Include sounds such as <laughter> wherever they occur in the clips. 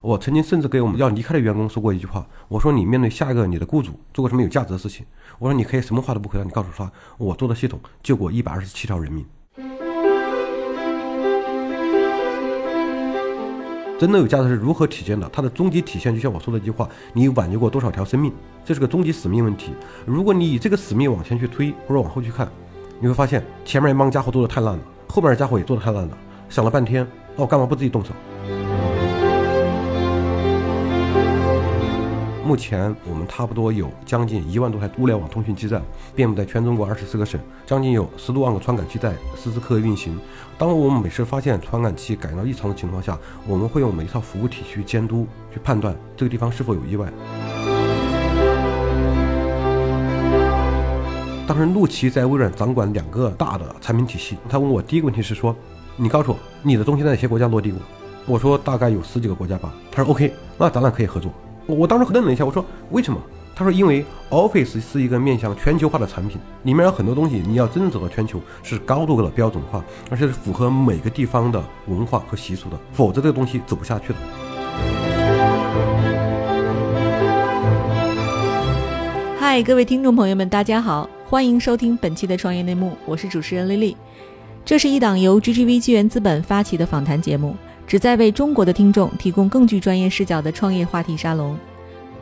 我曾经甚至给我们要离开的员工说过一句话，我说你面对下一个你的雇主做过什么有价值的事情，我说你可以什么话都不回答，你告诉他我做的系统救过一百二十七条人命。真的有价值是如何体现的？它的终极体现就像我说的一句话：你挽救过多少条生命？这是个终极使命问题。如果你以这个使命往前去推，或者往后去看，你会发现前面一帮家伙做的太烂了，后面的家伙也做的太烂了。想了半天，那我干嘛不自己动手？目前我们差不多有将近一万多台物联网通讯基站，遍布在全中国二十四个省，将近有十多万个传感器在时时刻刻运行。当我们每次发现传感器感应到异常的情况下，我们会用每一套服务体去监督、去判断这个地方是否有意外。当时陆琪在微软掌管两个大的产品体系，他问我第一个问题是说：“你告诉我你的东西在哪些国家落地过？”我说：“大概有十几个国家吧。”他说：“OK，那咱俩可以合作。”我当时愣了一下，我说为什么？他说因为 Office 是一个面向全球化的产品，里面有很多东西，你要真正走到全球是高度的标准化，而且是符合每个地方的文化和习俗的，否则这个东西走不下去的。嗨，各位听众朋友们，大家好，欢迎收听本期的创业内幕，我是主持人丽丽。这是一档由 GGV 纪元资本发起的访谈节目。旨在为中国的听众提供更具专业视角的创业话题沙龙。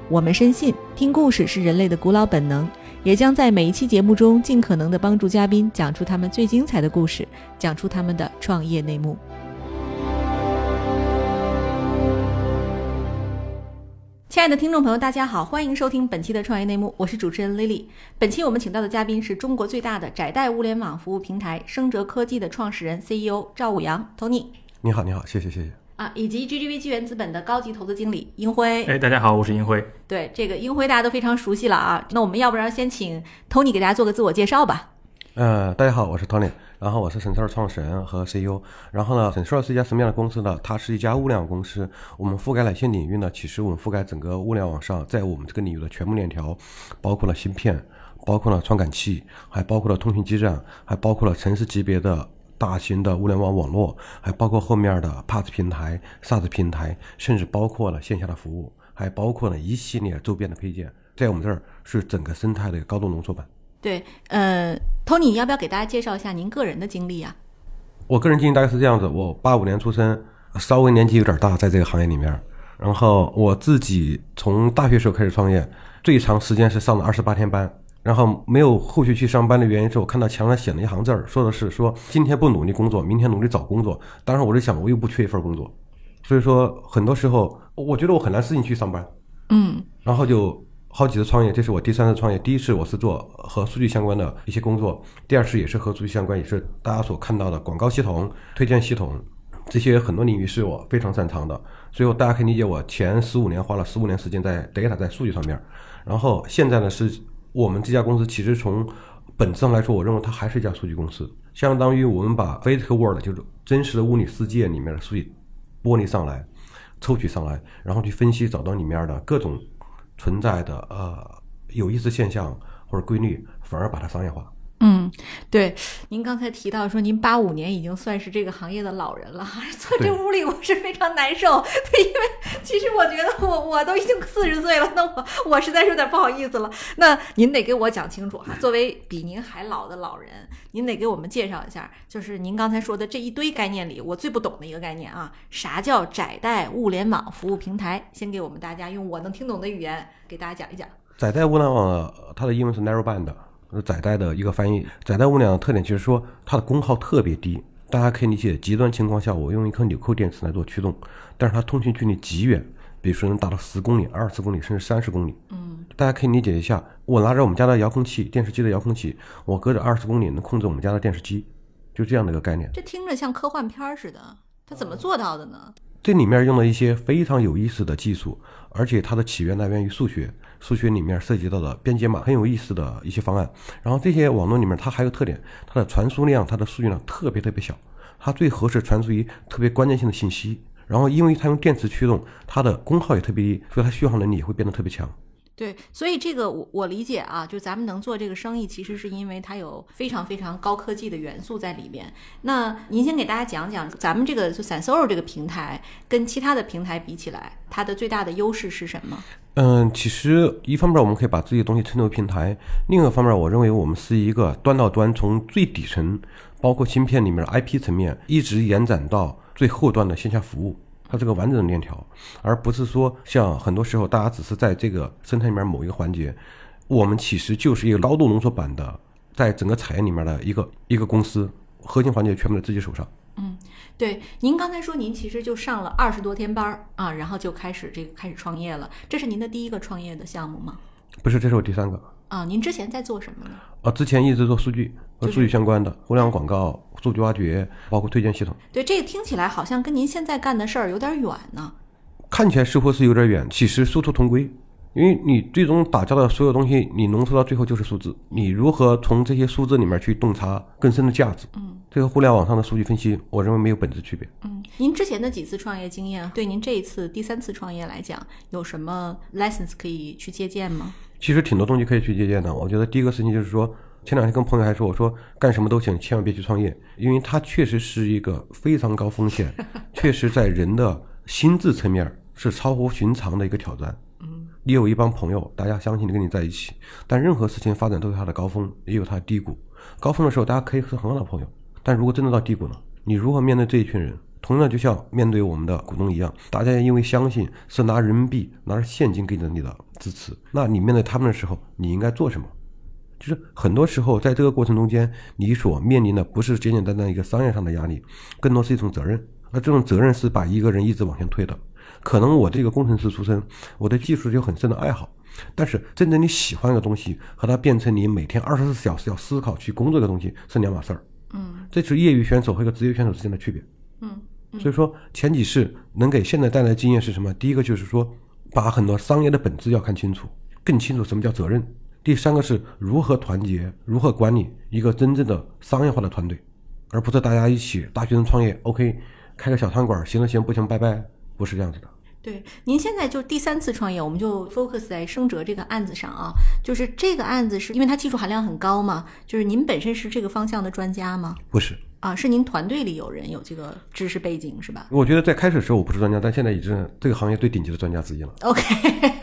我们深信，听故事是人类的古老本能，也将在每一期节目中尽可能的帮助嘉宾讲出他们最精彩的故事，讲出他们的创业内幕。亲爱的听众朋友，大家好，欢迎收听本期的创业内幕，我是主持人 Lily。本期我们请到的嘉宾是中国最大的窄带物联网服务平台升哲科技的创始人 CEO 赵武阳 Tony。你好，你好，谢谢，谢谢啊！以及 GGV 纪元资本的高级投资经理英辉。哎，大家好，我是英辉。对，这个英辉大家都非常熟悉了啊。那我们要不然先请 Tony 给大家做个自我介绍吧。呃，大家好，我是 Tony，然后我是沈硕创始人和 CEO。然后呢，沈硕是一家什么样的公司呢？它是一家物联网公司。我们覆盖哪些领域呢？其实我们覆盖整个物联网上，在我们这个领域的全部链条，包括了芯片，包括了传感器，还包括了通讯基站，还包括了城市级别的。大型的物联网网络，还包括后面的 PaaS 平台、SaaS 平台，甚至包括了线下的服务，还包括了一系列周边的配件，在我们这儿是整个生态的高度浓缩版。对，呃，Tony，要不要给大家介绍一下您个人的经历啊？我个人经历大概是这样子：我八五年出生，稍微年纪有点大，在这个行业里面。然后我自己从大学时候开始创业，最长时间是上了二十八天班。然后没有后续去上班的原因是我看到墙上写了一行字儿，说的是说今天不努力工作，明天努力找工作。当时我就想，我又不缺一份工作，所以说很多时候我觉得我很难适应去上班。嗯，然后就好几次创业，这是我第三次创业。第一次我是做和数据相关的一些工作，第二次也是和数据相关，也是大家所看到的广告系统、推荐系统这些很多领域是我非常擅长的。所以大家可以理解，我前十五年花了十五年时间在 data 在数据上面，然后现在呢是。我们这家公司其实从本质上来说，我认为它还是一家数据公司，相当于我们把 physical world 就是真实的物理世界里面的数据剥离上来、抽取上来，然后去分析，找到里面的各种存在的呃有意思现象或者规律，反而把它商业化。嗯，对，您刚才提到说您八五年已经算是这个行业的老人了，坐这屋里我是非常难受。对，因为其实我觉得我我都已经四十岁了，那我我实在是有点不好意思了。那您得给我讲清楚哈，作为比您还老的老人，您得给我们介绍一下，就是您刚才说的这一堆概念里，我最不懂的一个概念啊，啥叫窄带物联网服务平台？先给我们大家用我能听懂的语言给大家讲一讲。窄带物联网它的英文是 Narrowband。载带的一个翻译，载带物联网的特点就是说它的功耗特别低。大家可以理解，极端情况下我用一颗纽扣电池来做驱动，但是它通讯距离极远，比如说能达到十公里、二十公里甚至三十公里。嗯，大家可以理解一下，我拿着我们家的遥控器、电视机的遥控器，我隔着二十公里能控制我们家的电视机，就这样的一个概念。这听着像科幻片似的，它怎么做到的呢？这里面用了一些非常有意思的技术，而且它的起源来源于数学。数学里面涉及到的编解码很有意思的一些方案，然后这些网络里面它还有特点，它的传输量、它的数据量特别特别小，它最合适传输于特别关键性的信息。然后因为它用电池驱动，它的功耗也特别低，所以它续航能力也会变得特别强。对，所以这个我我理解啊，就咱们能做这个生意，其实是因为它有非常非常高科技的元素在里面。那您先给大家讲讲，咱们这个就 Sensoro 这个平台跟其他的平台比起来，它的最大的优势是什么？嗯，其实一方面我们可以把自己的东西称作平台，另一个方面，我认为我们是一个端到端，从最底层，包括芯片里面的 IP 层面，一直延展到最后端的线下服务。它是个完整的链条，而不是说像很多时候大家只是在这个生态里面某一个环节，我们其实就是一个高度浓缩版的，在整个产业里面的一个一个公司，核心环节全部在自己手上。嗯，对，您刚才说您其实就上了二十多天班儿啊，然后就开始这个开始创业了，这是您的第一个创业的项目吗？不是，这是我第三个。啊，您之前在做什么呢？啊，之前一直做数据和数据相关的互联网广告、数据挖掘，包括推荐系统。对，这个听起来好像跟您现在干的事儿有点远呢。看起来似乎是有点远，其实殊途同归。因为你最终打交的所有东西，你浓缩到最后就是数字。你如何从这些数字里面去洞察更深的价值？嗯，这个互联网上的数据分析，我认为没有本质区别。嗯，您之前的几次创业经验，对您这一次第三次创业来讲，有什么 lessons 可以去借鉴吗？其实挺多东西可以去借鉴的。我觉得第一个事情就是说，前两天跟朋友还说，我说干什么都行，千万别去创业，因为它确实是一个非常高风险，<laughs> 确实在人的心智层面是超乎寻常的一个挑战。你有一帮朋友，大家相信你跟你在一起，但任何事情发展都有它的高峰，也有它的低谷。高峰的时候，大家可以是很好的朋友，但如果真的到低谷了，你如何面对这一群人？同样，就像面对我们的股东一样，大家因为相信是拿人民币、拿着现金给你的支持，那你面对他们的时候，你应该做什么？就是很多时候，在这个过程中间，你所面临的不是简简单单一个商业上的压力，更多是一种责任。而这种责任是把一个人一直往前推的。可能我这个工程师出身，我对技术有很深的爱好，但是真正你喜欢一个东西，和它变成你每天二十四小时要思考去工作的东西是两码事儿。嗯这是业余选手和一个职业选手之间的区别。嗯所以说，前几世能给现在带来的经验是什么？第一个就是说，把很多商业的本质要看清楚，更清楚什么叫责任。第三个是如何团结，如何管理一个真正的商业化的团队，而不是大家一起大学生创业，OK，开个小餐馆，行了行，不行拜拜，不是这样子的。对，您现在就第三次创业，我们就 focus 在升哲这个案子上啊。就是这个案子是因为它技术含量很高嘛，就是您本身是这个方向的专家吗？不是，啊，是您团队里有人有这个知识背景是吧我觉得在开始的时候我不是专家，但现在已经是这个行业最顶级的专家之一了。？OK，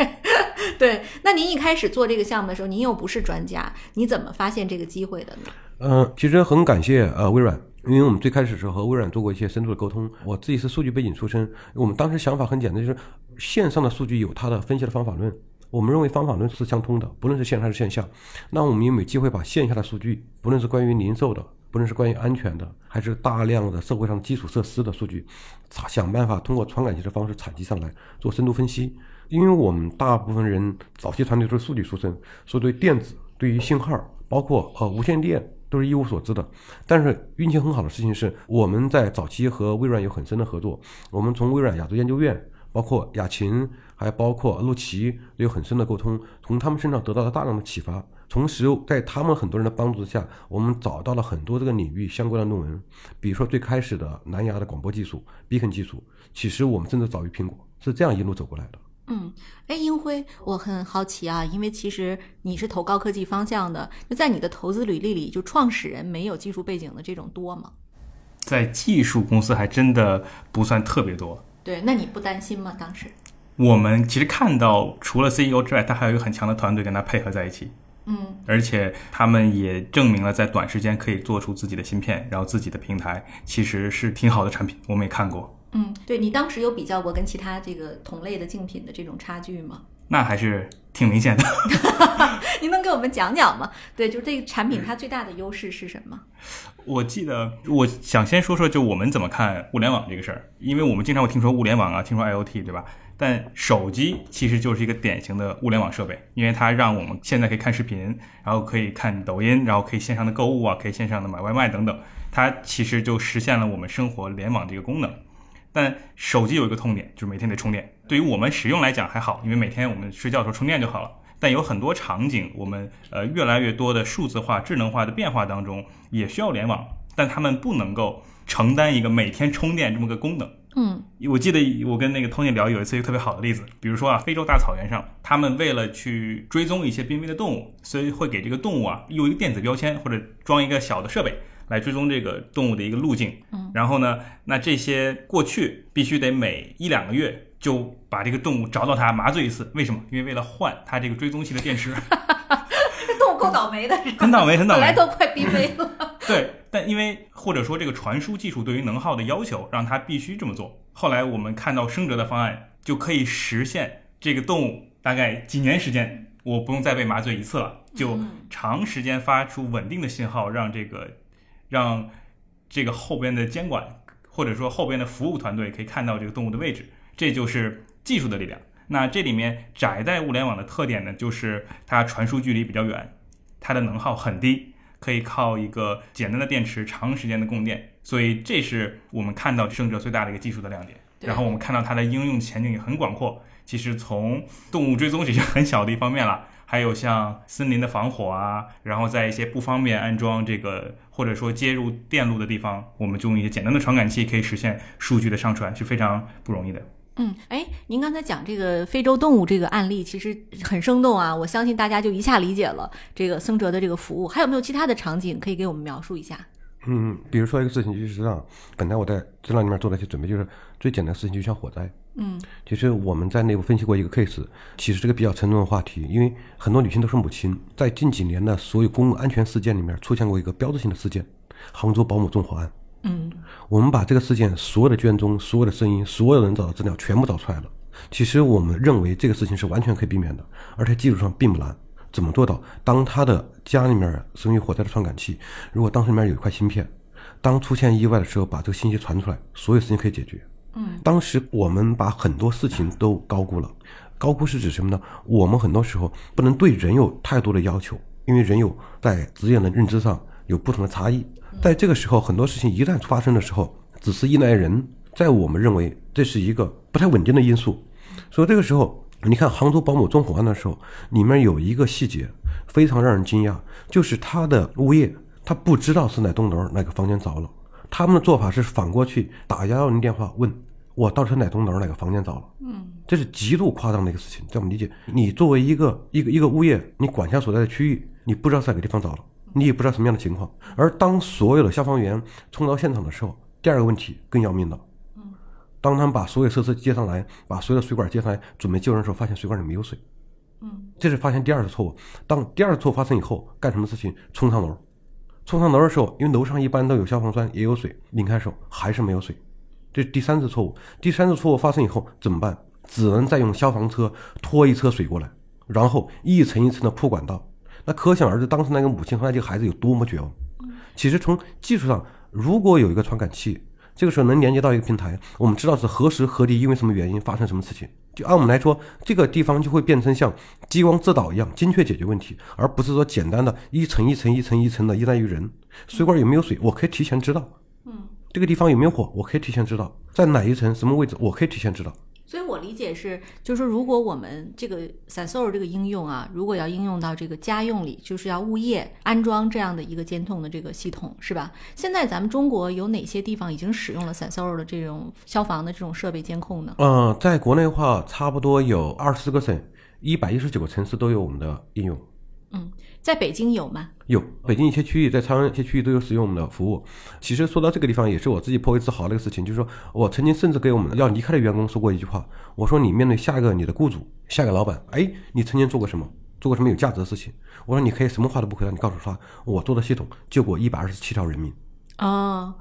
<laughs> 对，那您一开始做这个项目的时候，您又不是专家，你怎么发现这个机会的呢？嗯，其实很感谢呃微软，因为我们最开始的时候和微软做过一些深度的沟通。我自己是数据背景出身，我们当时想法很简单，就是线上的数据有它的分析的方法论，我们认为方法论是相通的，不论是线上还是线下。那我们有没有机会把线下的数据，不论是关于零售的，不论是关于安全的，还是大量的社会上基础设施的数据，想办法通过传感器的方式采集上来做深度分析。因为我们大部分人早期团队都是数据出身，所以对电子、对于信号，包括呃无线电都是一无所知的。但是运气很好的事情是，我们在早期和微软有很深的合作。我们从微软亚洲研究院，包括雅琴，还包括陆奇，有很深的沟通，从他们身上得到了大量的启发。同时，在他们很多人的帮助之下，我们找到了很多这个领域相关的论文，比如说最开始的蓝牙的广播技术、Beacon 技术，其实我们甚至早于苹果，是这样一路走过来的。嗯，哎，英辉，我很好奇啊，因为其实你是投高科技方向的，就在你的投资履历里，就创始人没有技术背景的这种多吗？在技术公司还真的不算特别多。对，那你不担心吗？当时？我们其实看到，除了 CEO 之外，他还有一个很强的团队跟他配合在一起，嗯而且他们也证明了在短时间可以做出自己的芯片，然后自己的平台其实是挺好的产品，我们也看过，嗯，对你当时有比较过跟其他这个同类的竞品的这种差距吗？那还是挺明显的。<laughs> 您能给我们讲讲吗？对，就是这个产品它最大的优势是什么？我记得，我想先说说，就我们怎么看物联网这个事儿，因为我们经常会听说物联网啊，听说 IoT，对吧？但手机其实就是一个典型的物联网设备，因为它让我们现在可以看视频，然后可以看抖音，然后可以线上的购物啊，可以线上的买外卖等等，它其实就实现了我们生活联网这个功能。但手机有一个痛点，就是每天得充电。对于我们使用来讲还好，因为每天我们睡觉的时候充电就好了。但有很多场景，我们呃越来越多的数字化、智能化的变化当中，也需要联网，但他们不能够承担一个每天充电这么个功能。嗯我记得我跟那个 Tony 聊有一次一个特别好的例子，比如说啊，非洲大草原上，他们为了去追踪一些濒危的动物，所以会给这个动物啊用一个电子标签或者装一个小的设备来追踪这个动物的一个路径。嗯，然后呢，那这些过去必须得每一两个月就把这个动物找到它麻醉一次，为什么？因为为了换它这个追踪器的电池。这 <laughs> 动物够倒霉的，很倒霉，很倒霉。本来都快濒危了。<laughs> 对，但因为或者说这个传输技术对于能耗的要求，让它必须这么做。后来我们看到生哲的方案，就可以实现这个动物大概几年时间，我不用再被麻醉一次了，就长时间发出稳定的信号，让这个让这个后边的监管或者说后边的服务团队可以看到这个动物的位置，这就是技术的力量。那这里面窄带物联网的特点呢，就是它传输距离比较远，它的能耗很低，可以靠一个简单的电池长时间的供电，所以这是我们看到胜者最大的一个技术的亮点。然后我们看到它的应用前景也很广阔，其实从动物追踪只是很小的一方面了。还有像森林的防火啊，然后在一些不方便安装这个或者说接入电路的地方，我们就用一些简单的传感器可以实现数据的上传，是非常不容易的。嗯，哎，您刚才讲这个非洲动物这个案例，其实很生动啊，我相信大家就一下理解了这个僧哲的这个服务。还有没有其他的场景可以给我们描述一下？嗯，比如说一个事情，就是这样，本来我在资料里面做了一些准备，就是最简单的事情，就像火灾。嗯其实我们在内部分析过一个 case，其实这个比较沉重的话题，因为很多女性都是母亲，在近几年的所有公共安全事件里面出现过一个标志性的事件——杭州保姆纵火案。嗯我们把这个事件所有的卷宗、所有的声音、所有人找的资料全部找出来了。其实我们认为这个事情是完全可以避免的，而且技术上并不难。怎么做到？当他的家里面生于火灾的传感器，如果当时里面有一块芯片，当出现意外的时候，把这个信息传出来，所有事情可以解决。嗯当时我们把很多事情都高估了，高估是指什么呢？我们很多时候不能对人有太多的要求，因为人有在职业的认知上有不同的差异。在这个时候，很多事情一旦发生的时候，只是依赖人，在我们认为这是一个不太稳定的因素。所以这个时候，你看杭州保姆纵火案的时候，里面有一个细节非常让人惊讶，就是他的物业他不知道是哪栋楼哪个房间着了，他们的做法是反过去打幺幺零电话问我到底是哪栋楼哪个房间着了。嗯这是极度夸张的一个事情，在我们理解，你作为一个一个一个物业，你管辖所在的区域，你不知道是哪个地方着了，你也不知道什么样的情况。而当所有的消防员冲到现场的时候，第二个问题更要命了。当他们把所有设施接上来，把所有的水管接上来，准备救人的时候，发现水管里没有水，嗯这是发现第二次错误。当第二次错误发生以后，干什么事情？冲上楼，冲上楼的时候，因为楼上一般都有消防栓，也有水，拧开手还是没有水，这是第三次错误。第三次错误发生以后怎么办？只能再用消防车拖一车水过来，然后一层一层的铺管道。那可想而知，当时那个母亲和那这个孩子有多么绝望。其实从技术上，如果有一个传感器，这个时候能连接到一个平台，我们知道是何时何地因为什么原因发生什么事情。就按我们来说，这个地方就会变成像激光自导一样精确解决问题，而不是说简单的一层一层一层一层的依赖于人。水管有没有水，我可以提前知道；嗯。这个地方有没有火，我可以提前知道；在哪一层什么位置，我可以提前知道。所以我理解是，就是说，如果我们这个 Sensor 这个应用啊，如果要应用到这个家用里，就是要物业安装这样的一个监控的这个系统，是吧？现在咱们中国有哪些地方已经使用了 Sensor 的这种消防的这种设备监控呢？嗯、在国内的话，差不多有二十四个省，一百一十九个城市都有我们的应用。嗯，在北京有吗？有北京一些区域，在长安一些区域都有使用我们的服务。其实说到这个地方，也是我自己颇为自豪的一个事情，就是说我曾经甚至给我们要离开的员工说过一句话，我说你面对下一个你的雇主、下一个老板，哎，你曾经做过什么？做过什么有价值的事情？我说你可以什么话都不回答，你告诉他，我做的系统救过一百二十七条人命。哦，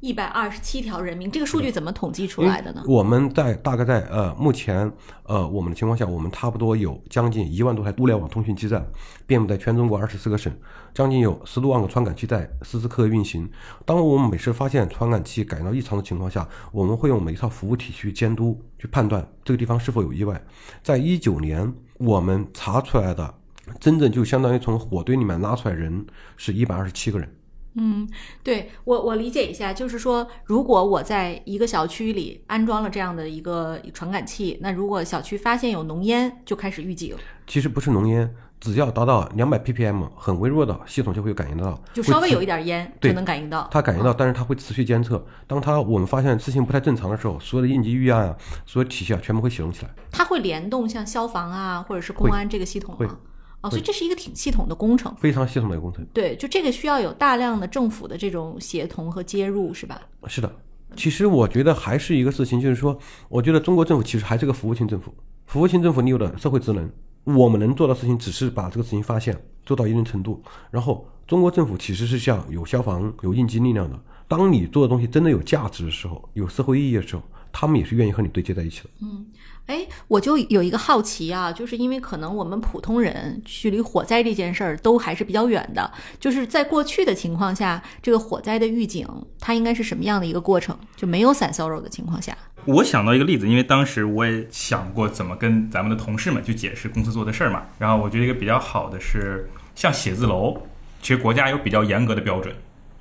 一百二十七条人命，这个数据怎么统计出来的呢？我们在大概在呃目前呃我们的情况下，我们差不多有将近一万多台物联网通讯基站，遍布在全中国二十四个省，将近有十多万个传感器在时时刻刻运行。当我们每次发现传感器感到异常的情况下，我们会用每一套服务体去监督，去判断这个地方是否有意外。在一九年，我们查出来的真正就相当于从火堆里面拉出来人是一百二十七个人。嗯，对我我理解一下，就是说，如果我在一个小区里安装了这样的一个传感器，那如果小区发现有浓烟，就开始预警。其实不是浓烟，只要达到两百 ppm，很微弱的系统就会感应得到，就稍微有一点。点烟就能感应到。它感应到，但是它会持续监测。当它我们发现事情不太正常的时候，所有的应急预案啊，所有体系啊，全部会启动起来。它会联动像消防啊，或者是公安这个系统吗？哦，所以这是一个挺系统的工程。非常系统的工程。对，就这个需要有大量的政府的这种协同和接入，是吧？是的，其实我觉得还是一个事情，就是说，我觉得中国政府其实还是个服务性政府。服务性政府，你有的社会职能，我们能做的事情只是把这个事情发现，做到一定程度。然后，中国政府其实是像有消防、有应急力量的。当你做的东西真的有价值的时候，有社会意义的时候，他们也是愿意和你对接在一起的。嗯哎，我就有一个好奇啊，就是因为可能我们普通人距离火灾这件事儿都还是比较远的，就是在过去的情况下，这个火灾的预警它应该是什么样的一个过程？就没有散 sorrow 的情况下，我想到一个例子，因为当时我也想过怎么跟咱们的同事们去解释公司做的事儿嘛。然后我觉得一个比较好的是，像写字楼，其实国家有比较严格的标准，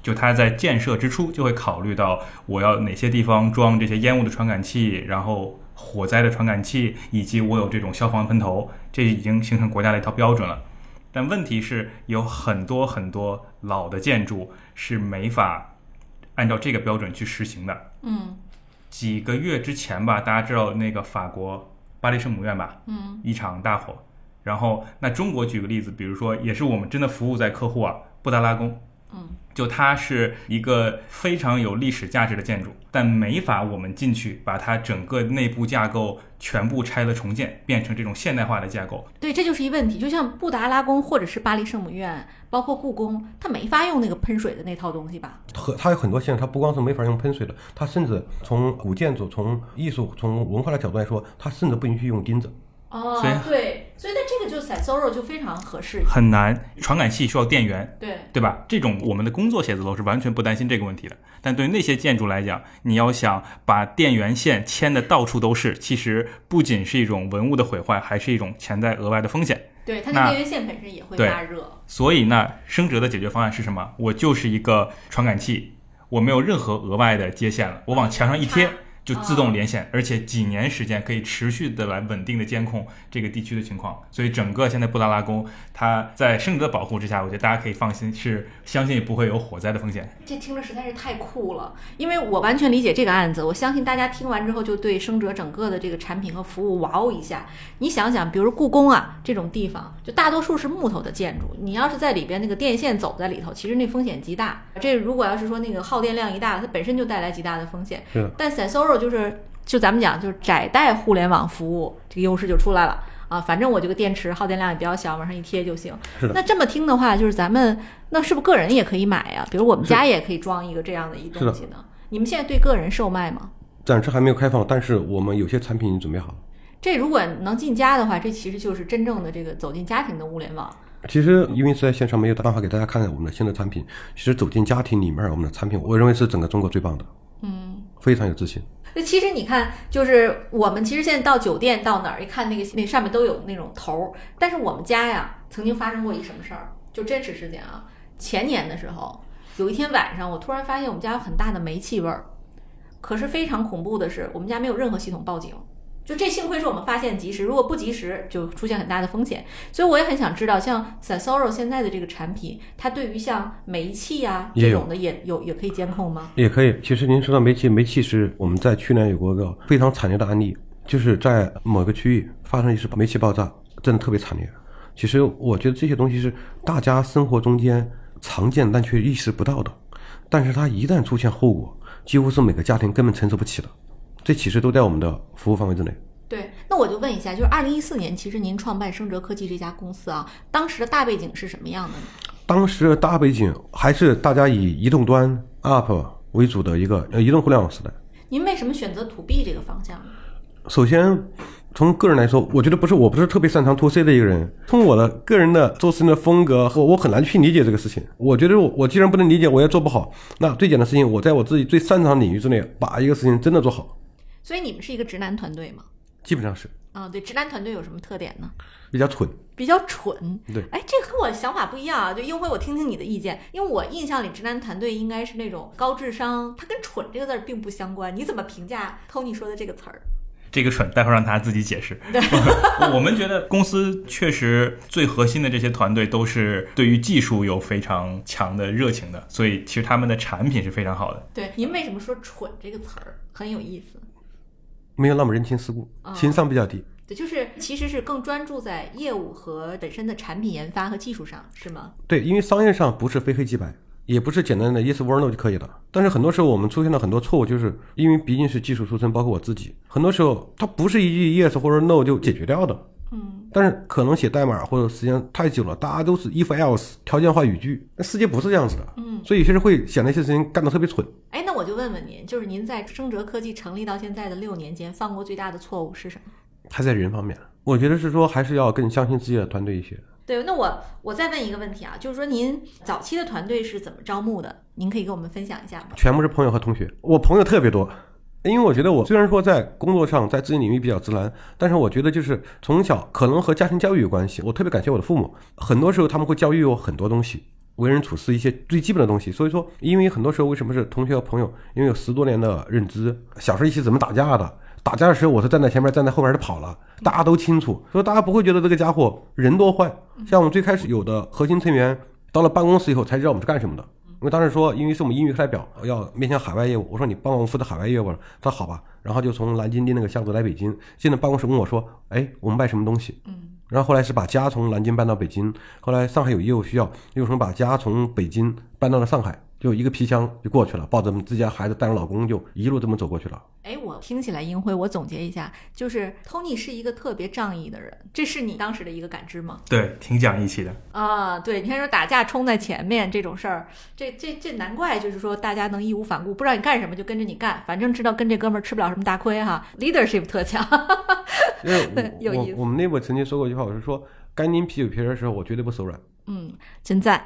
就它在建设之初就会考虑到我要哪些地方装这些烟雾的传感器，然后火灾的传感器，以及我有这种消防喷头，这已经形成国家的一套标准了。但问题是，有很多很多老的建筑是没法按照这个标准去实行的。嗯几个月之前吧，大家知道那个法国巴黎圣母院吧，嗯一场大火。然后，那中国举个例子，比如说，也是我们真的服务在客户啊，布达拉宫，嗯，就它是一个非常有历史价值的建筑，但没法我们进去把它整个内部架构全部拆了重建，变成这种现代化的架构。对，这就是一问题。就像布达拉宫或者是巴黎圣母院，包括故宫，它没法用那个喷水的那套东西吧？和它有很多现象，它不光是没法用喷水的，它甚至从古建筑、从艺术、从文化的角度来说，它甚至不允许用钉子。哦所以对，所以那这个就 set sorrow 就非常合适。很难，传感器需要电源，对，对吧？这种我们的工作写字楼是完全不担心这个问题的。但对于那些建筑来讲，你要想把电源线牵的到处都是，其实不仅是一种文物的毁坏，还是一种潜在额外的风险。对，它那的电源线本身也会发热。所以呢，升哲的解决方案是什么？我就是一个传感器，我没有任何额外的接线了，我往墙上一贴插。就自动连线，而且几年时间可以持续的来稳定的监控这个地区的情况，所以整个现在布达拉宫它在升哲的保护之下，我觉得大家可以放心，是相信不会有火灾的风险。这听着实在是太酷了，因为我完全理解这个案子，我相信大家听完之后就对生哲整个的这个产品和服务哇哦一下。你想想，比如故宫啊这种地方，就大多数是木头的建筑，你要是在里边那个电线走在里头，其实那风险极大。这如果要是说那个耗电量一大，它本身就带来极大的风险。是的，就是就咱们讲就是窄带互联网服务，这个优势就出来了啊。反正我这个电池耗电量也比较小，往上一贴就行。那这么听的话，就是咱们那是不是个人也可以买呀？比如我们家也可以装一个这样的一东西呢？你们现在对个人售卖吗？暂时还没有开放，但是我们有些产品已经准备好了。这如果能进家的话，这其实就是真正的这个走进家庭的物联网。其实因为是在线上没有办法给大家看看我们的新的产品，其实走进家庭里面，我们的产品我认为是整个中国最棒的，嗯，非常有自信。那其实你看，就是我们其实现在到酒店到哪儿一看那个那上面都有那种头儿，但是我们家呀曾经发生过一什么事儿，就真实事件啊。前年的时候，有一天晚上，我突然发现我们家有很大的煤气味儿，可是非常恐怖的是，我们家没有任何系统报警。就这幸亏是我们发现及时，如果不及时，就出现很大的风险。所以我也很想知道，像 Sensoro 现在的这个产品，它对于像煤气呀、这种的也有也可以监控吗？也可以。其实您说到煤气，煤气是我们在去年有过一个非常惨烈的案例，就是在某个区域发生一次煤气爆炸，真的特别惨烈。其实我觉得这些东西是大家生活中间常见但却意识不到的，但是它一旦出现后果，几乎是每个家庭根本承受不起的。这其实都在我们的服务范围之内。对，那我就问一下，就是二零一四年，其实您创办升哲科技这家公司啊，当时的大背景是什么样的呢？当时的大背景还是大家以移动端 App 为主的一个呃移动互联网时代。您为什么选择 to B 这个方向呢？首先，从个人来说，我觉得不是我不是特别擅长 to C 的一个人。从我的个人的做事情的风格和我很难去理解这个事情。我觉得我我既然不能理解，我也做不好。那最简单的事情，我在我自己最擅长领域之内，把一个事情真的做好，所以你们是一个直男团队吗？基本上是啊，对，直男团队有什么特点呢？比较蠢。比较蠢。对，哎，这和我想法不一样啊。就英辉，我听听你的意见，因为我印象里直男团队应该是那种高智商，它跟蠢这个字儿并不相关。你怎么评价 Tony 说的这个词儿？这个蠢，待会儿让他自己解释。<laughs> 我们觉得公司确实最核心的这些团队都是对于技术有非常强的热情的，所以其实他们的产品是非常好的。对，您为什么说“蠢”这个词儿很有意思？没有那么人情世故，情商比较低。对，就是其实是更专注在业务和本身的产品研发和技术上，是吗？对，因为商业上不是非黑即白，也不是简单的 yes or no 就可以了。但是很多时候我们出现了很多错误，就是因为毕竟是技术出身，包括我自己，很多时候它不是一句 yes 或者 no 就解决掉的。嗯，但是可能写代码或者时间太久了，大家都是 if else 条件化语句，那世界不是这样子的。嗯，所以有些人会想那些事情干得特别蠢。哎，那我就问问您，就是您在升哲科技成立到现在的六年间，犯过最大的错误是什么？还在人方面，我觉得是说还是要更相信自己的团队一些。对，那我我再问一个问题啊，就是说您早期的团队是怎么招募的？您可以跟我们分享一下吗？全部是朋友和同学，我朋友特别多。因为我觉得我虽然说在工作上在自己领域比较自然，但是我觉得就是从小可能和家庭教育有关系。我特别感谢我的父母，很多时候他们会教育我很多东西，为人处事一些最基本的东西。所以说，因为很多时候为什么是同学和朋友，因为有十多年的认知，小时候一起怎么打架的，打架的时候我是站在前面，站在后边就跑了，大家都清楚，所以大家不会觉得这个家伙人多坏。像我们最开始有的核心成员到了办公室以后才知道我们是干什么的。因为当时说，因为是我们英语课代表要面向海外业务，我说你帮我们负责海外业务，他说好吧，然后就从南京的那个箱子来北京，进了办公室问我说，哎，我们卖什么东西？嗯，然后后来是把家从南京搬到北京，后来上海有业务需要，又从把家从北京搬到了上海。就一个皮箱就过去了，抱着自家孩子，带着老公就一路这么走过去了。哎，我听起来，英辉，我总结一下，就是 Tony 是一个特别仗义的人，这是你当时的一个感知吗？对，挺讲义气的啊。对，你看说打架冲在前面这种事儿，这这这难怪，就是说大家能义无反顾，不知道你干什么就跟着你干，反正知道跟这哥们儿吃不了什么大亏哈。Leadership 特强，<laughs> <laughs> 有意思。我们内部曾经说过一句话，我是说，该拧啤酒瓶的时候，我绝对不手软。嗯，真赞。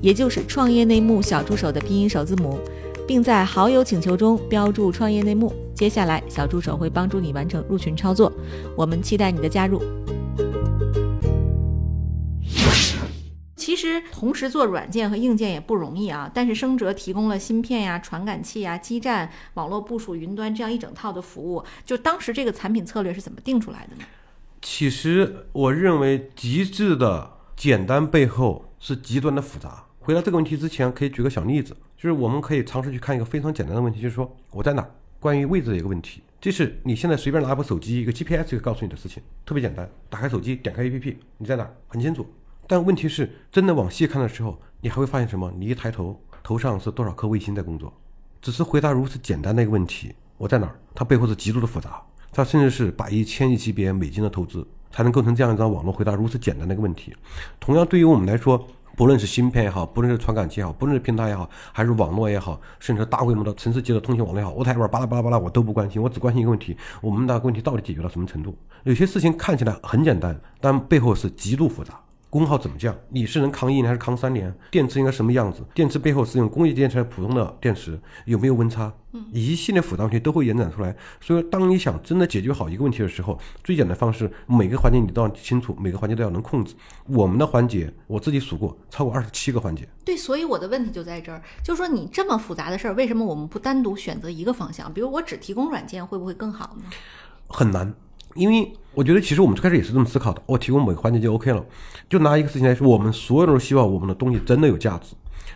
也就是创业内幕小助手的拼音首字母，并在好友请求中标注“创业内幕”。接下来，小助手会帮助你完成入群操作。我们期待你的加入。其实，同时做软件和硬件也不容易啊。但是，生哲提供了芯片呀、传感器呀、基站、网络部署、云端这样一整套的服务。就当时这个产品策略是怎么定出来的呢？其实，我认为极致的简单背后是极端的复杂。回答这个问题之前，可以举个小例子，就是我们可以尝试去看一个非常简单的问题，就是说我在哪？关于位置的一个问题，这是你现在随便拿一部手机，一个 GPS 就告诉你的事情，特别简单。打开手机，点开 APP，你在哪？很清楚。但问题是，真的往细看的时候，你还会发现什么？你一抬头，头上是多少颗卫星在工作？只是回答如此简单的一个问题，我在哪儿？它背后是极度的复杂，它甚至是百亿、千亿级别美金的投资，才能构成这样一张网络，回答如此简单的一个问题。同样，对于我们来说。不论是芯片也好，不论是传感器也好，不论是平台也好，还是网络也好，甚至大规模的城市级的通信网络也好，我台玩巴拉巴拉巴拉，我都不关心，我只关心一个问题：我们的问题到底解决到什么程度？有些事情看起来很简单，但背后是极度复杂。功耗怎么降？你是能扛一年还是扛三年？电池应该什么样子？电池背后是用工业电池还是普通的电池？有没有温差？嗯，一系列复杂问题都会延展出来。所以，当你想真的解决好一个问题的时候，最简单的方式，每个环节你都要清楚，每个环节都要能控制。我们的环节，我自己数过，超过二十七个环节。对，所以我的问题就在这儿，就是说你这么复杂的事儿，为什么我们不单独选择一个方向？比如我只提供软件，会不会更好呢？很难。因为我觉得，其实我们最开始也是这么思考的。我提供每个环节就 OK 了。就拿一个事情来说，我们所有人都希望我们的东西真的有价值。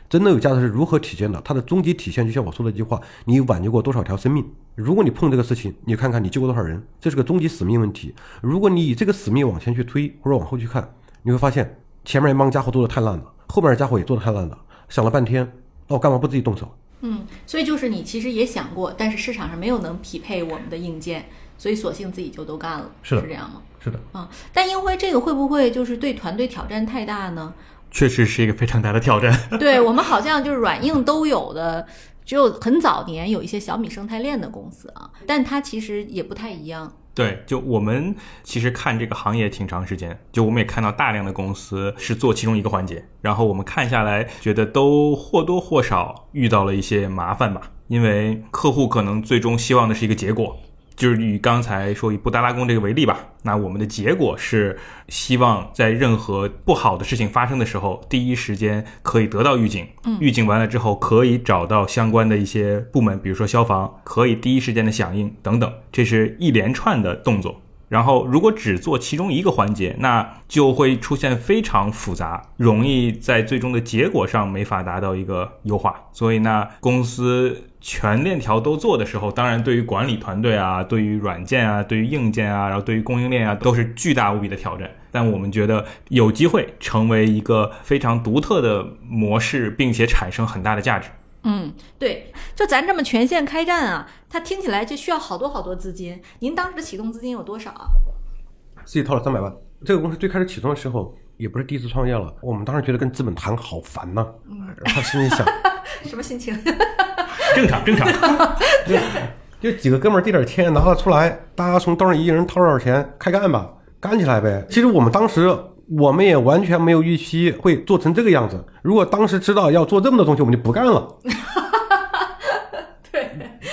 真的有价值是如何体现的？它的终极体现，就像我说的一句话：你挽救过多少条生命？如果你碰这个事情，你看看你救过多少人？这是个终极使命问题。如果你以这个使命往前去推，或者往后去看，你会发现前面一帮家伙做的太烂了，后面的家伙也做的太烂了。想了半天，那我干嘛不自己动手？嗯，所以就是你其实也想过，但是市场上没有能匹配我们的硬件。所以索性自己就都干了，是是这样吗？是的，啊，但英辉这个会不会就是对团队挑战太大呢？确实是一个非常大的挑战。<laughs> 对我们好像就是软硬都有的只有很早年有一些小米生态链的公司啊，但它其实也不太一样。对，就我们其实看这个行业挺长时间，就我们也看到大量的公司是做其中一个环节，然后我们看下来，觉得都或多或少遇到了一些麻烦吧，因为客户可能最终希望的是一个结果。就是以刚才说以布达拉宫这个为例吧，那我们的结果是希望在任何不好的事情发生的时候，第一时间可以得到预警，预警完了之后可以找到相关的一些部门，比如说消防，可以第一时间的响应等等，这是一连串的动作。然后，如果只做其中一个环节，那就会出现非常复杂，容易在最终的结果上没法达到一个优化。所以，呢公司全链条都做的时候，当然对于管理团队啊，对于软件啊，对于硬件啊，然后对于供应链啊，都是巨大无比的挑战。但我们觉得有机会成为一个非常独特的模式，并且产生很大的价值。嗯，对，就咱这么全线开战啊，它听起来就需要好多好多资金。您当时的启动资金有多少啊？自己掏了三百万。这个公司最开始启动的时候，也不是第一次创业了，我们当时觉得跟资本谈好烦呐、然后心里想，<laughs> 什么心情？<laughs> 正常，正常。<laughs> 就就几个哥们儿递点钱拿了出来，大家从兜里一人掏多少钱，开干吧，干起来呗。其实我们当时我们也完全没有预期会做成这个样子。如果当时知道要做这么多东西，我们就不干了。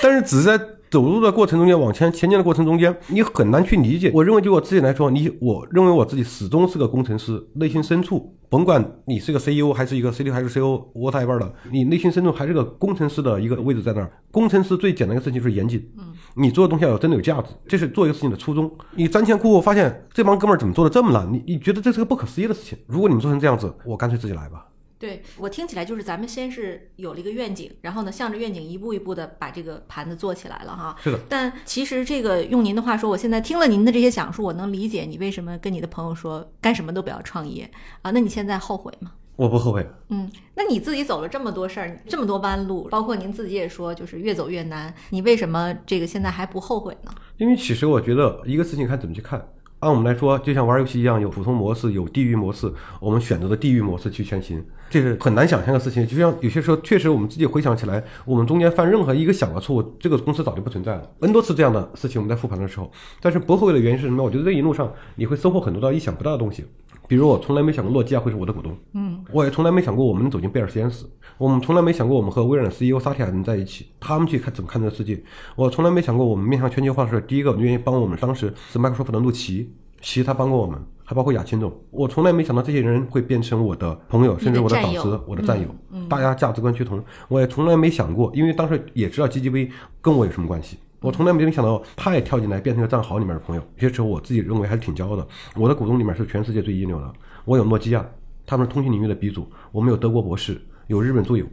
对，但是只是在走路的过程中间，往前前进的过程中间，你很难去理解。我认为，就我自己来说，你我认为我自己始终是个工程师，内心深处，甭管你是个 CEO 还是一个 CTO 还是 CO，whatever 的，你内心深处还是个工程师的一个位置在那儿。工程师最简单的事情就是严谨，嗯，你做的东西要有真的有价值，这是做一个事情的初衷。你瞻前顾后，发现这帮哥们儿怎么做的这么烂，你你觉得这是个不可思议的事情。如果你们做成这样子，我干脆自己来吧。对我听起来就是咱们先是有了一个愿景，然后呢，向着愿景一步一步的把这个盘子做起来了哈。是的，但其实这个用您的话说，我现在听了您的这些讲述，我能理解你为什么跟你的朋友说干什么都不要创业啊。那你现在后悔吗？我不后悔。嗯，那你自己走了这么多事儿，这么多弯路，包括您自己也说，就是越走越难，你为什么这个现在还不后悔呢？因为其实我觉得一个事情看怎么去看。按我们来说，就像玩游戏一样，有普通模式，有地狱模式。我们选择的地狱模式去前行，这是很难想象的事情。就像有些时候，确实我们自己回想起来，我们中间犯任何一个小的错误，这个公司早就不存在了。N 多次这样的事情，我们在复盘的时候，但是不后悔的原因是什么？我觉得这一路上你会收获很多到意想不到的东西。比如我从来没想过诺基亚会是我的股东，嗯，我也从来没想过我们能走进贝尔实验室，我们从来没想过我们和微软 CEO 萨提亚能在一起，他们去看怎么看这个世界。我从来没想过我们面向全球化的时候，第一个愿意帮我们当时是 Microsoft 的陆奇。其实他帮过我们，还包括亚青总。我从来没想到这些人会变成我的朋友，甚至我的导师、我的战友。嗯大家价值观趋同，我也从来没想过，因为当时也知道 GGV 跟我有什么关系。我从来没有想到他也跳进来变成个战壕里面的朋友。有些时候我自己认为还是挺骄傲的。我的股东里面是全世界最一流的。我有诺基亚，他们是通信领域的鼻祖。我们有德国博士，有日本住友，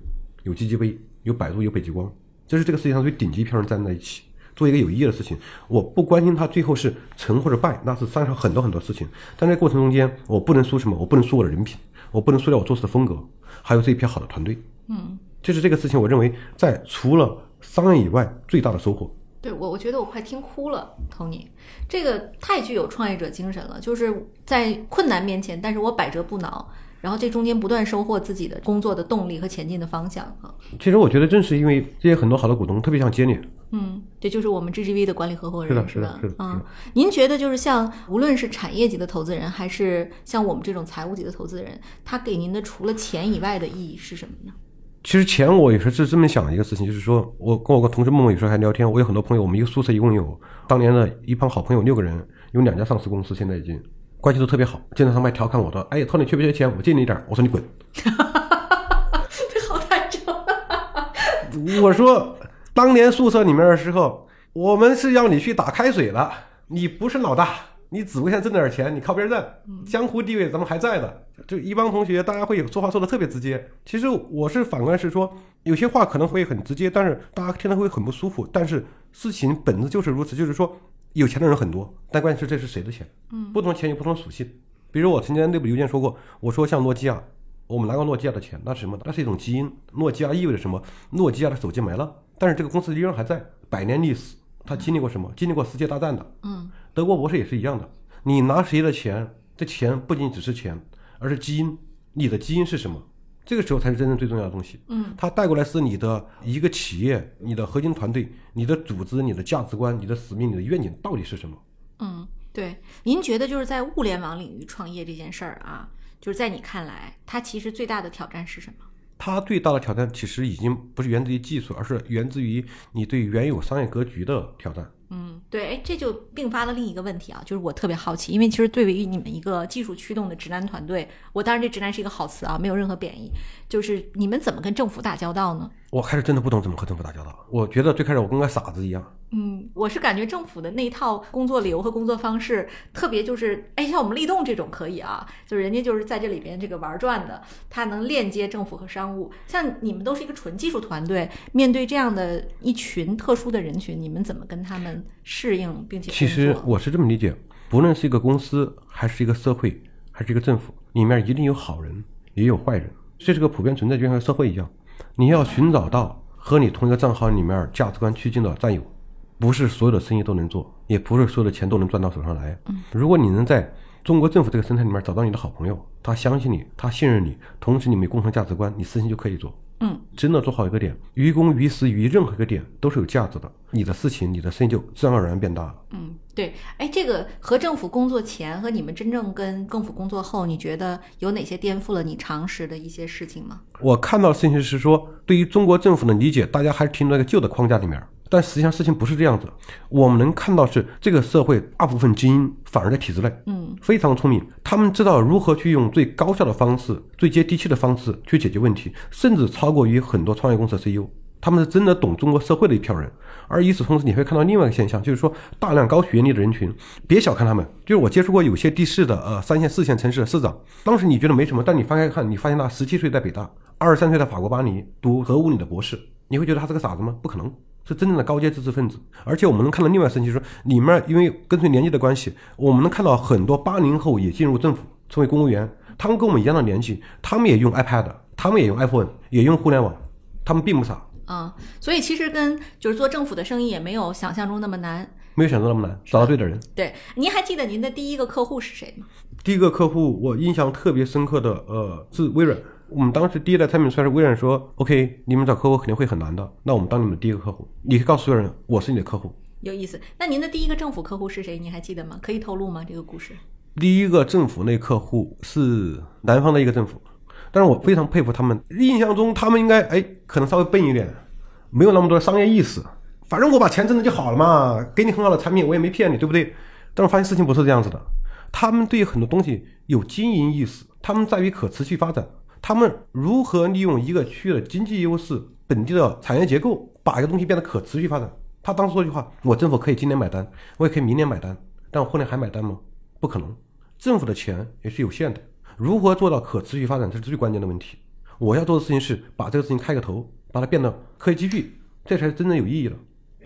有 GGV，有百度，有北极光。这是这个世界上最顶级一票人站在一起。做一个有意义的事情，我不关心他最后是成或者败，那是山上很多很多事情。但在过程中间，我不能输什么？我不能输我的人品，我不能输掉我做事的风格，还有这一批好的团队。嗯，就是这个事情，我认为在除了商业以外最大的收获。对我，我觉得我快听哭了，Tony，这个太具有创业者精神了，就是在困难面前，但是我百折不挠。然后这中间不断收获自己的工作的动力和前进的方向啊。其实我觉得正是因为这些很多好的股东特别想接你，嗯，这就是我们 GGV 的管理合伙人，是的，吧？是的，啊，您觉得就是像无论是产业级的投资人，还是像我们这种财务级的投资人，他给您的除了钱以外的意义是什么呢？其实钱我也是是这么想的一个事情，就是说我跟我个同事梦梦有时候还聊天，我有很多朋友，我们一个宿舍一共有当年的一帮好朋友六个人，有两家上市公司，现在已经。关系都特别好，经常他们还调侃我的：“哎，托你缺不缺钱？我借你一点。”我说：“你滚。” <laughs> 好坦诚。我说：“当年宿舍里面的时候，我们是要你去打开水了，你不是老大，你只会想挣点钱，你靠边站，江湖地位咱们还在的。”就一帮同学，大家会说话说的特别直接。其实我是反观是说，有些话可能会很直接，但是大家听了会很不舒服。但是事情本质就是如此，就是说。有钱的人很多，但关键是这是谁的钱？嗯，不同钱有不同属性。比如我曾经在内部邮件说过，我说像诺基亚，我们拿过诺基亚的钱，那是什么？那是一种基因。诺基亚意味着什么？诺基亚的手机没了，但是这个公司依然还在，百年历史，它经历过什么？经历过世界大战的。嗯，德国博士也是一样的。你拿谁的钱？这钱不仅只是钱，而是基因。你的基因是什么？这个时候才是真正最重要的东西。嗯，它带过来是你的一个企业、你的核心团队、你的组织、你的价值观、你的使命、你的愿景到底是什么？嗯，对。您觉得就是在物联网领域创业这件事儿啊，就是在你看来，它其实最大的挑战是什么？它最大的挑战其实已经不是源自于技术，而是源自于你对原有商业格局的挑战。对，哎，这就并发了另一个问题啊，就是我特别好奇，因为其实对于你们一个技术驱动的直男团队，我当然这直男是一个好词啊，没有任何贬义，就是你们怎么跟政府打交道呢？我开始真的不懂怎么和政府打交道，我觉得最开始我跟个傻子一样。嗯，我是感觉政府的那一套工作流和工作方式，特别就是，哎，像我们立动这种可以啊，就是人家就是在这里边这个玩转的，它能链接政府和商务。像你们都是一个纯技术团队，面对这样的一群特殊的人群，你们怎么跟他们适应并且其实我是这么理解，不论是一个公司，还是一个社会，还是一个政府，里面一定有好人，也有坏人，这是个普遍存在，就像社会一样。你要寻找到和你同一个账号里面价值观趋近的战友，不是所有的生意都能做，也不是所有的钱都能赚到手上来。如果你能在中国政府这个生态里面找到你的好朋友，他相信你，他信任你，同时你们有共同价值观，你事情就可以做。嗯，真的做好一个点，于公于私于任何一个点都是有价值的，你的事情、你的生意就自然而然变大了。嗯，对，哎，这个和政府工作前和你们真正跟政府工作后，你觉得有哪些颠覆了你常识的一些事情吗？我看到的事情是说，对于中国政府的理解，大家还是停留在一个旧的框架里面。但实际上事情不是这样子，我们能看到是这个社会大部分精英反而在体制内，嗯，非常聪明，他们知道如何去用最高效的方式、最接地气的方式去解决问题，甚至超过于很多创业公司的 CEO。他们是真的懂中国社会的一票人，而与此同时，你会看到另外一个现象，就是说大量高学历的人群，别小看他们。就是我接触过有些地市的呃三线、四线城市的市长，当时你觉得没什么，但你翻开看，你发现他十七岁在北大，二十三岁在法国巴黎读核物理的博士，你会觉得他是个傻子吗？不可能，是真正的高阶知识分子。而且我们能看到另外一个事情，就是说里面因为跟随年纪的关系，我们能看到很多八零后也进入政府成为公务员，他们跟我们一样的年纪，他们也用 iPad，他们也用 iPhone，也用互联网，他们并不傻。啊、所以其实跟就是做政府的生意也没有想象中那么难。没有想象那么难，找到对的人。对，您还记得您的第一个客户是谁吗？第一个客户我印象特别深刻的，呃，是微软。我们当时第一代产品出来是微软说，OK，你们找客户肯定会很难的，那我们当你们第一个客户，你可以告诉所有人，我是你的客户。有意思。那您的第一个政府客户是谁？您还记得吗？可以透露吗？这个故事？第一个政府那客户是南方的一个政府，但是我非常佩服他们。印象中他们应该哎，可能稍微笨一点，没有那么多商业意识。反正我把钱挣了就好了嘛，给你很好的产品，我也没骗你，对不对？但是发现事情不是这样子的，他们对于很多东西有经营意识，他们在于可持续发展，他们如何利用一个区域的经济优势、本地的产业结构，把一个东西变得可持续发展。他当时说句话：“我政府可以今年买单，我也可以明年买单，但我后年还买单吗？不可能。政府的钱也是有限的，如何做到可持续发展，这是最关键的问题。我要做的事情是把这个事情开个头，把它变得可以继续，这才是真正有意义的。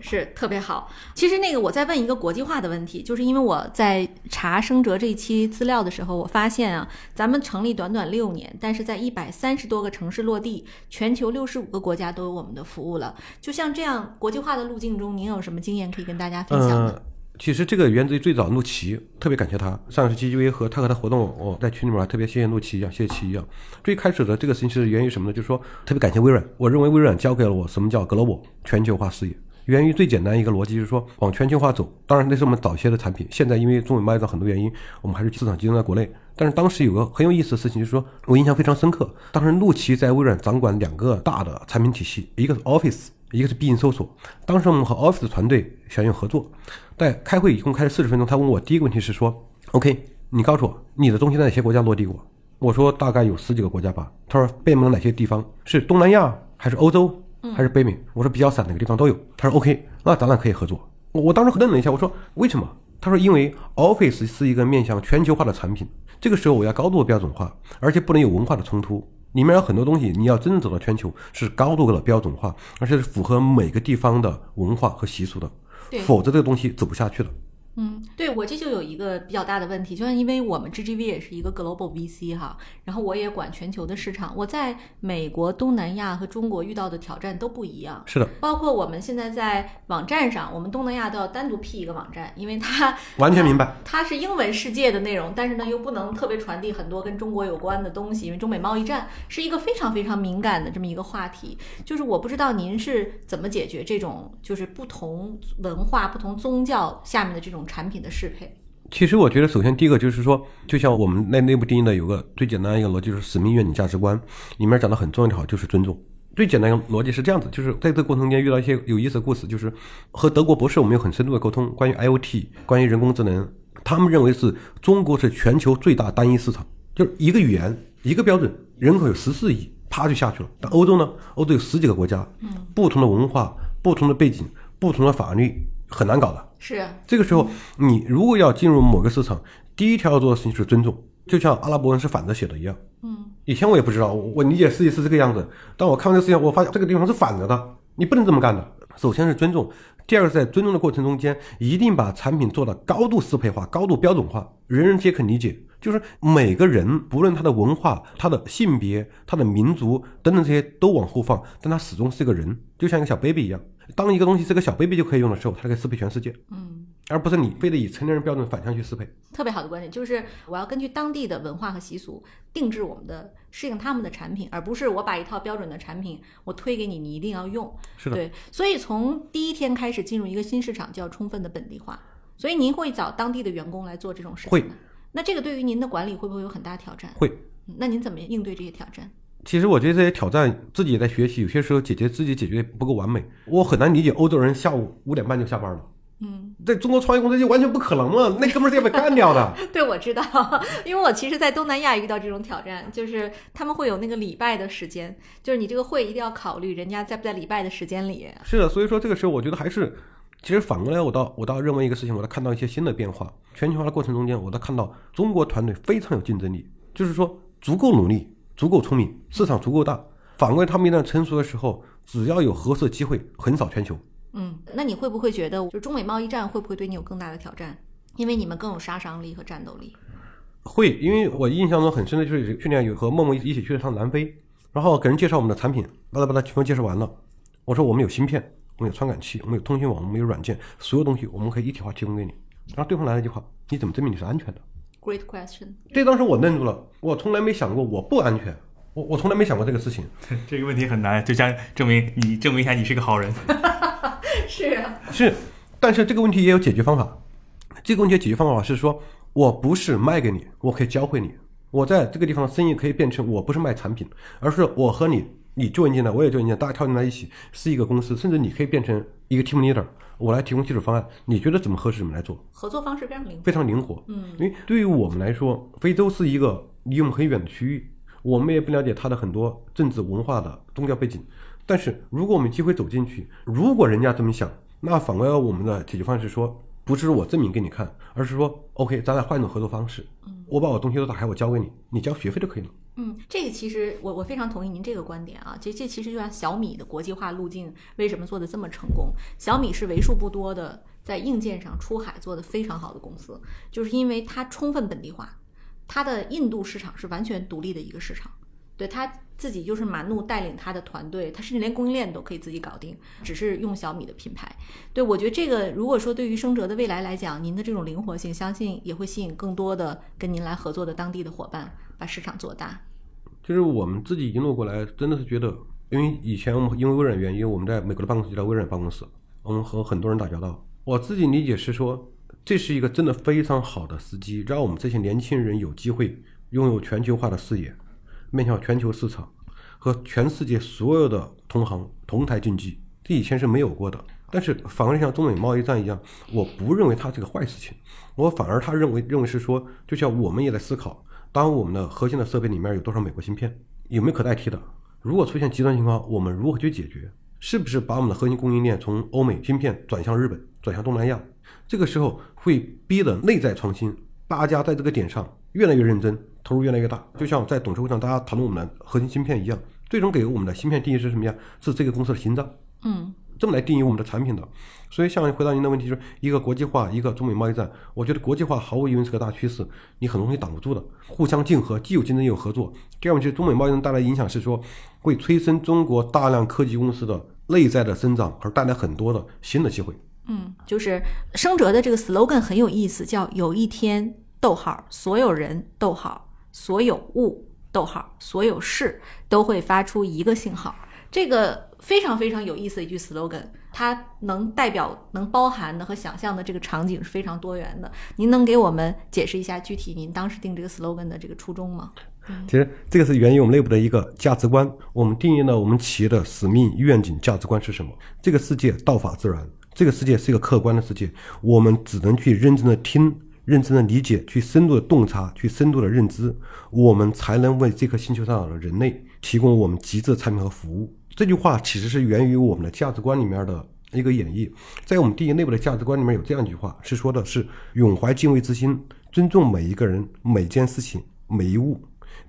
是特别好。其实那个我在问一个国际化的问题，就是因为我在查生哲这一期资料的时候，我发现啊，咱们成立短短六年，但是在一百三十多个城市落地，全球六十五个国家都有我们的服务了。就像这样国际化的路径中，您有什么经验可以跟大家分享的？呃，其实这个源自于最早陆琪，特别感谢他。上次 GGV 和他和他活动，我在群里面特别谢谢陆琪一样，谢谢琪一样。最开始的这个事情是源于什么呢？就是说特别感谢微软，我认为微软教给了我什么叫 global 全球化视野。源于最简单一个逻辑，就是说往全球化走。当然那是我们早些的产品，现在因为中美贸易战很多原因，我们还是市场集中在国内。但是当时有个很有意思的事情，就是说我印象非常深刻。当时陆琪在微软掌管两个大的产品体系，一个是 Office，一个是必应搜索。当时我们和 Office 团队想要合作，在开会一共开了四十分钟。他问我第一个问题是说：“OK，你告诉我你的东西在哪些国家落地过？”我说：“大概有十几个国家吧。”他说：“北美的哪些地方？是东南亚还是欧洲？”还是北美，我说比较散，哪个地方都有。他说 OK，那咱俩可以合作。我我当时愣了一下，我说为什么？他说因为 Office 是一个面向全球化的产品，这个时候我要高度标准化，而且不能有文化的冲突。里面有很多东西，你要真正走到全球，是高度的标准化，而且是符合每个地方的文化和习俗的，否则这个东西走不下去的。嗯，对我这就有一个比较大的问题，就是因为我们 GGV 也是一个 global VC 哈，然后我也管全球的市场，我在美国、东南亚和中国遇到的挑战都不一样。是的，包括我们现在在网站上，我们东南亚都要单独辟一个网站，因为它 <laughs> 完全明白。它是英文世界的内容，但是呢又不能特别传递很多跟中国有关的东西，因为中美贸易战是一个非常非常敏感的这么一个话题。就是我不知道您是怎么解决这种就是不同文化、不同宗教下面的这种产品的适配。其实我觉得，首先第一个就是说，就像我们那内部定义的有个最简单一个逻辑，就是使命、愿景、价值观里面讲的很重要的好就是尊重。最简单的逻辑是这样子，就是在这个过程中间遇到一些有意思的故事，就是和德国博士我们有很深度的沟通，关于 IOT，关于人工智能，他们认为是中国是全球最大单一市场，就是一个语言一个标准，人口有十四亿，啪就下去了。但欧洲呢，欧洲有十几个国家，不同的文化、不同的背景、不同的法律，很难搞的。是这个时候，你如果要进入某个市场，第一条要做的事情是尊重，就像阿拉伯文是反着写的一样。嗯，以前我也不知道，我我理解世界是这个样子，但我看完这个事情，我发现这个地方是反着的，你不能这么干的。首先是尊重，第二个在尊重的过程中间，一定把产品做到高度适配化、高度标准化，人人皆可理解。就是每个人，不论他的文化、他的性别、他的民族等等这些都往后放，但他始终是个人，就像一个小 baby 一样。当一个东西是个小 baby 就可以用的时候，它可以适配全世界。嗯，而不是你非得以成年人标准反向去适配。特别好的观点就是，我要根据当地的文化和习俗定制我们的适应他们的产品，而不是我把一套标准的产品我推给你，你一定要用。是的，对。所以从第一天开始进入一个新市场，就要充分的本地化。所以您会找当地的员工来做这种事情会吗？那这个对于您的管理会不会有很大挑战？会。嗯那您怎么应对这些挑战？其实我觉得这些挑战自己也在学习，有些时候解决自己解决不够完美。我很难理解欧洲人下午五点半就下班了，嗯，在中国创业公司就完全不可能了，<laughs> 那哥们儿是要被干掉的。<laughs> 对，我知道，<laughs> 因为我其实，在东南亚遇到这种挑战，就是他们会有那个礼拜的时间，就是你这个会一定要考虑人家在不在礼拜的时间里。是的，所以说这个时候我觉得还是，其实反过来我倒我倒认为一个事情，我倒看到一些新的变化。全球化的过程中间，我倒看到中国团队非常有竞争力，就是说足够努力、足够聪明，市场足够大。反过来，他们一旦成熟的时候，只要有合适机会，横扫全球。嗯，那你会不会觉得，就中美贸易战会不会对你有更大的挑战？因为你们更有杀伤力和战斗力。会，因为我印象中很深的就是去年有和默默一起去了趟南非，然后给人介绍我们的产品，巴拉巴拉全部介绍完了。我说我们有芯片，我们有传感器，我们有通讯网，我们有软件，所有东西我们可以一体化提供给你。然后对方来了一句话：你怎么证明你是安全的？Great question。这当时我愣住了，我从来没想过我不安全，我我从来没想过这个事情。<laughs> 这个问题很难，就像证明你证明一下你是个好人。<laughs> 是啊，是，但是这个问题也有解决方法。这个问题的解决方法是说，我不是卖给你，我可以教会你。我在这个地方生意可以变成，我不是卖产品，而是我和你，你 join 进来，我也 join 进来，大家跳进来一起是一个公司，甚至你可以变成一个 team leader，我来提供技术方案，你觉得怎么合适怎么来做，合作方式非常灵活。非常灵活。嗯，因为对于我们来说，非洲是一个离我们很远的区域，我们也不了解他的很多政治文化的宗教背景。但是如果我们有机会走进去，如果人家这么想，那反过来我们的解决方式是说，不是我证明给你看，而是说，OK，咱俩换一种合作方式。我把我东西都打开，我交给你，你交学费就可以了。嗯，这个其实我我非常同意您这个观点啊，这这其实就像小米的国际化路径为什么做的这么成功？小米是为数不多的在硬件上出海做的非常好的公司，就是因为它充分本地化，它的印度市场是完全独立的一个市场，对它自己就是马怒带领他的团队，他甚至连供应链都可以自己搞定，只是用小米的品牌。对我觉得这个如果说对于生哲的未来来讲，您的这种灵活性，相信也会吸引更多的跟您来合作的当地的伙伴，把市场做大。就是我们自己一路过来，真的是觉得，因为以前我们因为微软原因，我们在美国的办公室就在微软办公室，我们和很多人打交道。我自己理解是说，这是一个真的非常好的时机，让我们这些年轻人有机会拥有全球化的视野，面向全球市场和全世界所有的同行同台竞技，这以前是没有过的。但是反而像中美贸易战一样，我不认为它是个坏事情，我反而他认为认为是说，就像我们也在思考，当我们的核心的设备里面有多少美国芯片，有没有可代替的？如果出现极端情况，我们如何去解决？是不是把我们的核心供应链从欧美芯片转向日本，转向东南亚？这个时候会逼的内在创新，大家在这个点上越来越认真，投入越来越大。就像在董事会上大家谈论我们的核心芯片一样，最终给我们的芯片定义是什么呀？是这个公司的心脏。嗯，这么来定义我们的产品的。所以，像回答您的问题，就是一个国际化，一个中美贸易战，我觉得国际化毫无疑问是个大趋势，你很容易挡不住的，互相竞合，既有竞争又有合作。第二问题，中美贸易战带来影响是说，会催生中国大量科技公司的内在的增长，而带来很多的新的机会。嗯，就是生哲的这个 slogan 很有意思，叫有一天，逗号，所有人，逗号，所有物，逗号，所有事都会发出一个信号。这个非常非常有意思的一句 slogan，它能代表、能包含的和想象的这个场景是非常多元的。您能给我们解释一下具体您当时定这个 slogan 的这个初衷吗？其实这个是源于我们内部的一个价值观，我们定义了我们企业的使命、愿景、价值观是什么。这个世界道法自然，这个世界是一个客观的世界，我们只能去认真的听、认真的理解、去深度的洞察、去深度的认知，我们才能为这颗星球上的人类提供我们极致的产品和服务。这句话其实是源于我们的价值观里面的一个演绎，在我们定义内部的价值观里面有这样一句话，是说的是永怀敬畏之心，尊重每一个人、每件事情、每一物，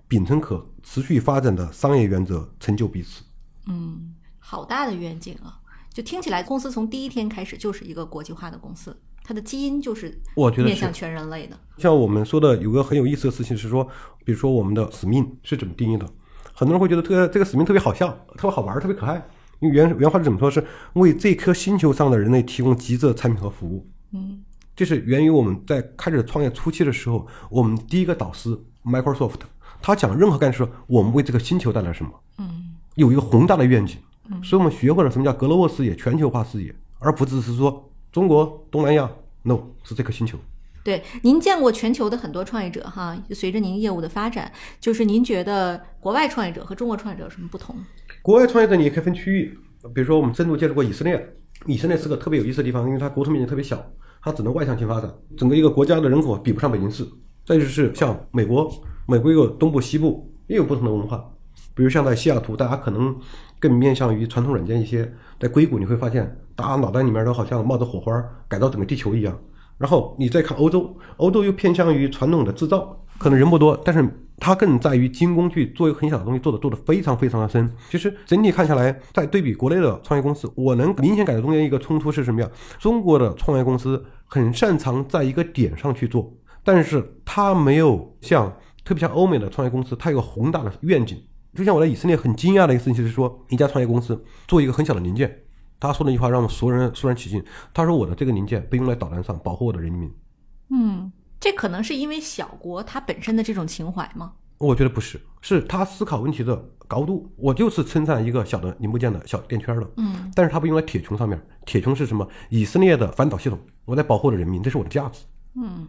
秉承可持续发展的商业原则，成就彼此。嗯，好大的愿景啊！就听起来，公司从第一天开始就是一个国际化的公司，它的基因就是我觉得面向全人类的。像我们说的，有个很有意思的事情是说，比如说我们的使命是怎么定义的？很多人会觉得特这个使命特别好笑，特别好玩，特别可爱。因为原原话是怎么说？是为这颗星球上的人类提供极致的产品和服务。嗯，这是源于我们在开始创业初期的时候，我们第一个导师 Microsoft，他讲任何干事，我们为这个星球带来什么？嗯，有一个宏大的愿景。嗯，所以我们学会了什么叫格罗沃视野、全球化视野，而不只是说中国、东南亚，no，是这颗星球。对，您见过全球的很多创业者哈，随着您业务的发展，就是您觉得国外创业者和中国创业者有什么不同？国外创业者你也可以分区域，比如说我们深度接触过以色列，以色列是个特别有意思的地方，因为它国土面积特别小，它只能外向性发展，整个一个国家的人口比不上北京市。再就是像美国，美国有东部、西部，也有不同的文化，比如像在西雅图，大家可能更面向于传统软件一些；在硅谷，你会发现大家脑袋里面都好像冒着火花，改造整个地球一样。然后你再看欧洲，欧洲又偏向于传统的制造，可能人不多，但是它更在于精工去做一个很小的东西，做的做的非常非常的深。其实整体看下来，在对比国内的创业公司，我能明显感觉中间一个冲突是什么呀？中国的创业公司很擅长在一个点上去做，但是它没有像特别像欧美的创业公司，它有个宏大的愿景。就像我在以色列很惊讶的一个事情，就是说一家创业公司做一个很小的零件。他说那句话让我们所有人肃然起敬。他说：“我的这个零件被用在导弹上，保护我的人民。嗯，这可能是因为小国它本身的这种情怀吗？”我觉得不是，是他思考问题的高度。我就是称赞一个小的零部件的小垫圈的，嗯，但是它不用在铁穹上面。铁穹是什么？以色列的反导系统，我在保护我的人民，这是我的价值。嗯，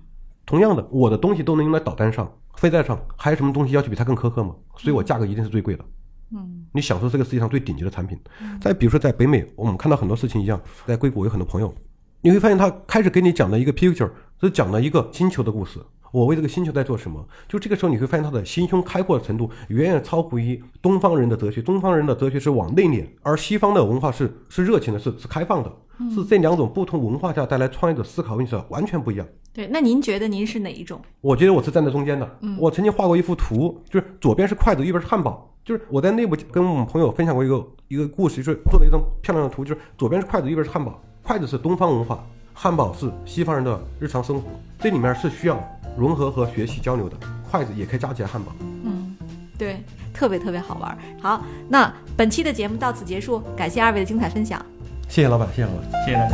同样的，我的东西都能用在导弹上、飞弹上，还有什么东西要求比它更苛刻吗？所以我价格一定是最贵的。嗯，你享受这个世界上最顶级的产品。再比如说，在北美，我们看到很多事情一样，在硅谷有很多朋友，你会发现他开始给你讲的一个 picture 是讲了一个星球的故事。我为这个星球在做什么？就这个时候，你会发现他的心胸开阔的程度远远超乎于东方人的哲学。东方人的哲学是往内敛，而西方的文化是是热情的，是是开放的，是这两种不同文化下带来创业者思考问题的完全不一样。对，那您觉得您是哪一种？我觉得我是站在中间的。我曾经画过一幅图，就是左边是筷子，右边是汉堡。就是我在内部跟我们朋友分享过一个一个故事，就是做了一张漂亮的图，就是左边是筷子，右边是汉堡。筷子是东方文化，汉堡是西方人的日常生活，这里面是需要融合和学习交流的筷子也可以夹起来汉堡。嗯，对，特别特别好玩。好，那本期的节目到此结束，感谢二位的精彩分享。谢谢老板，谢谢老板，谢谢大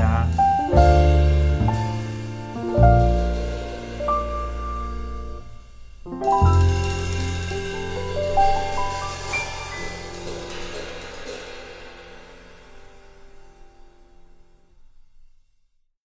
家。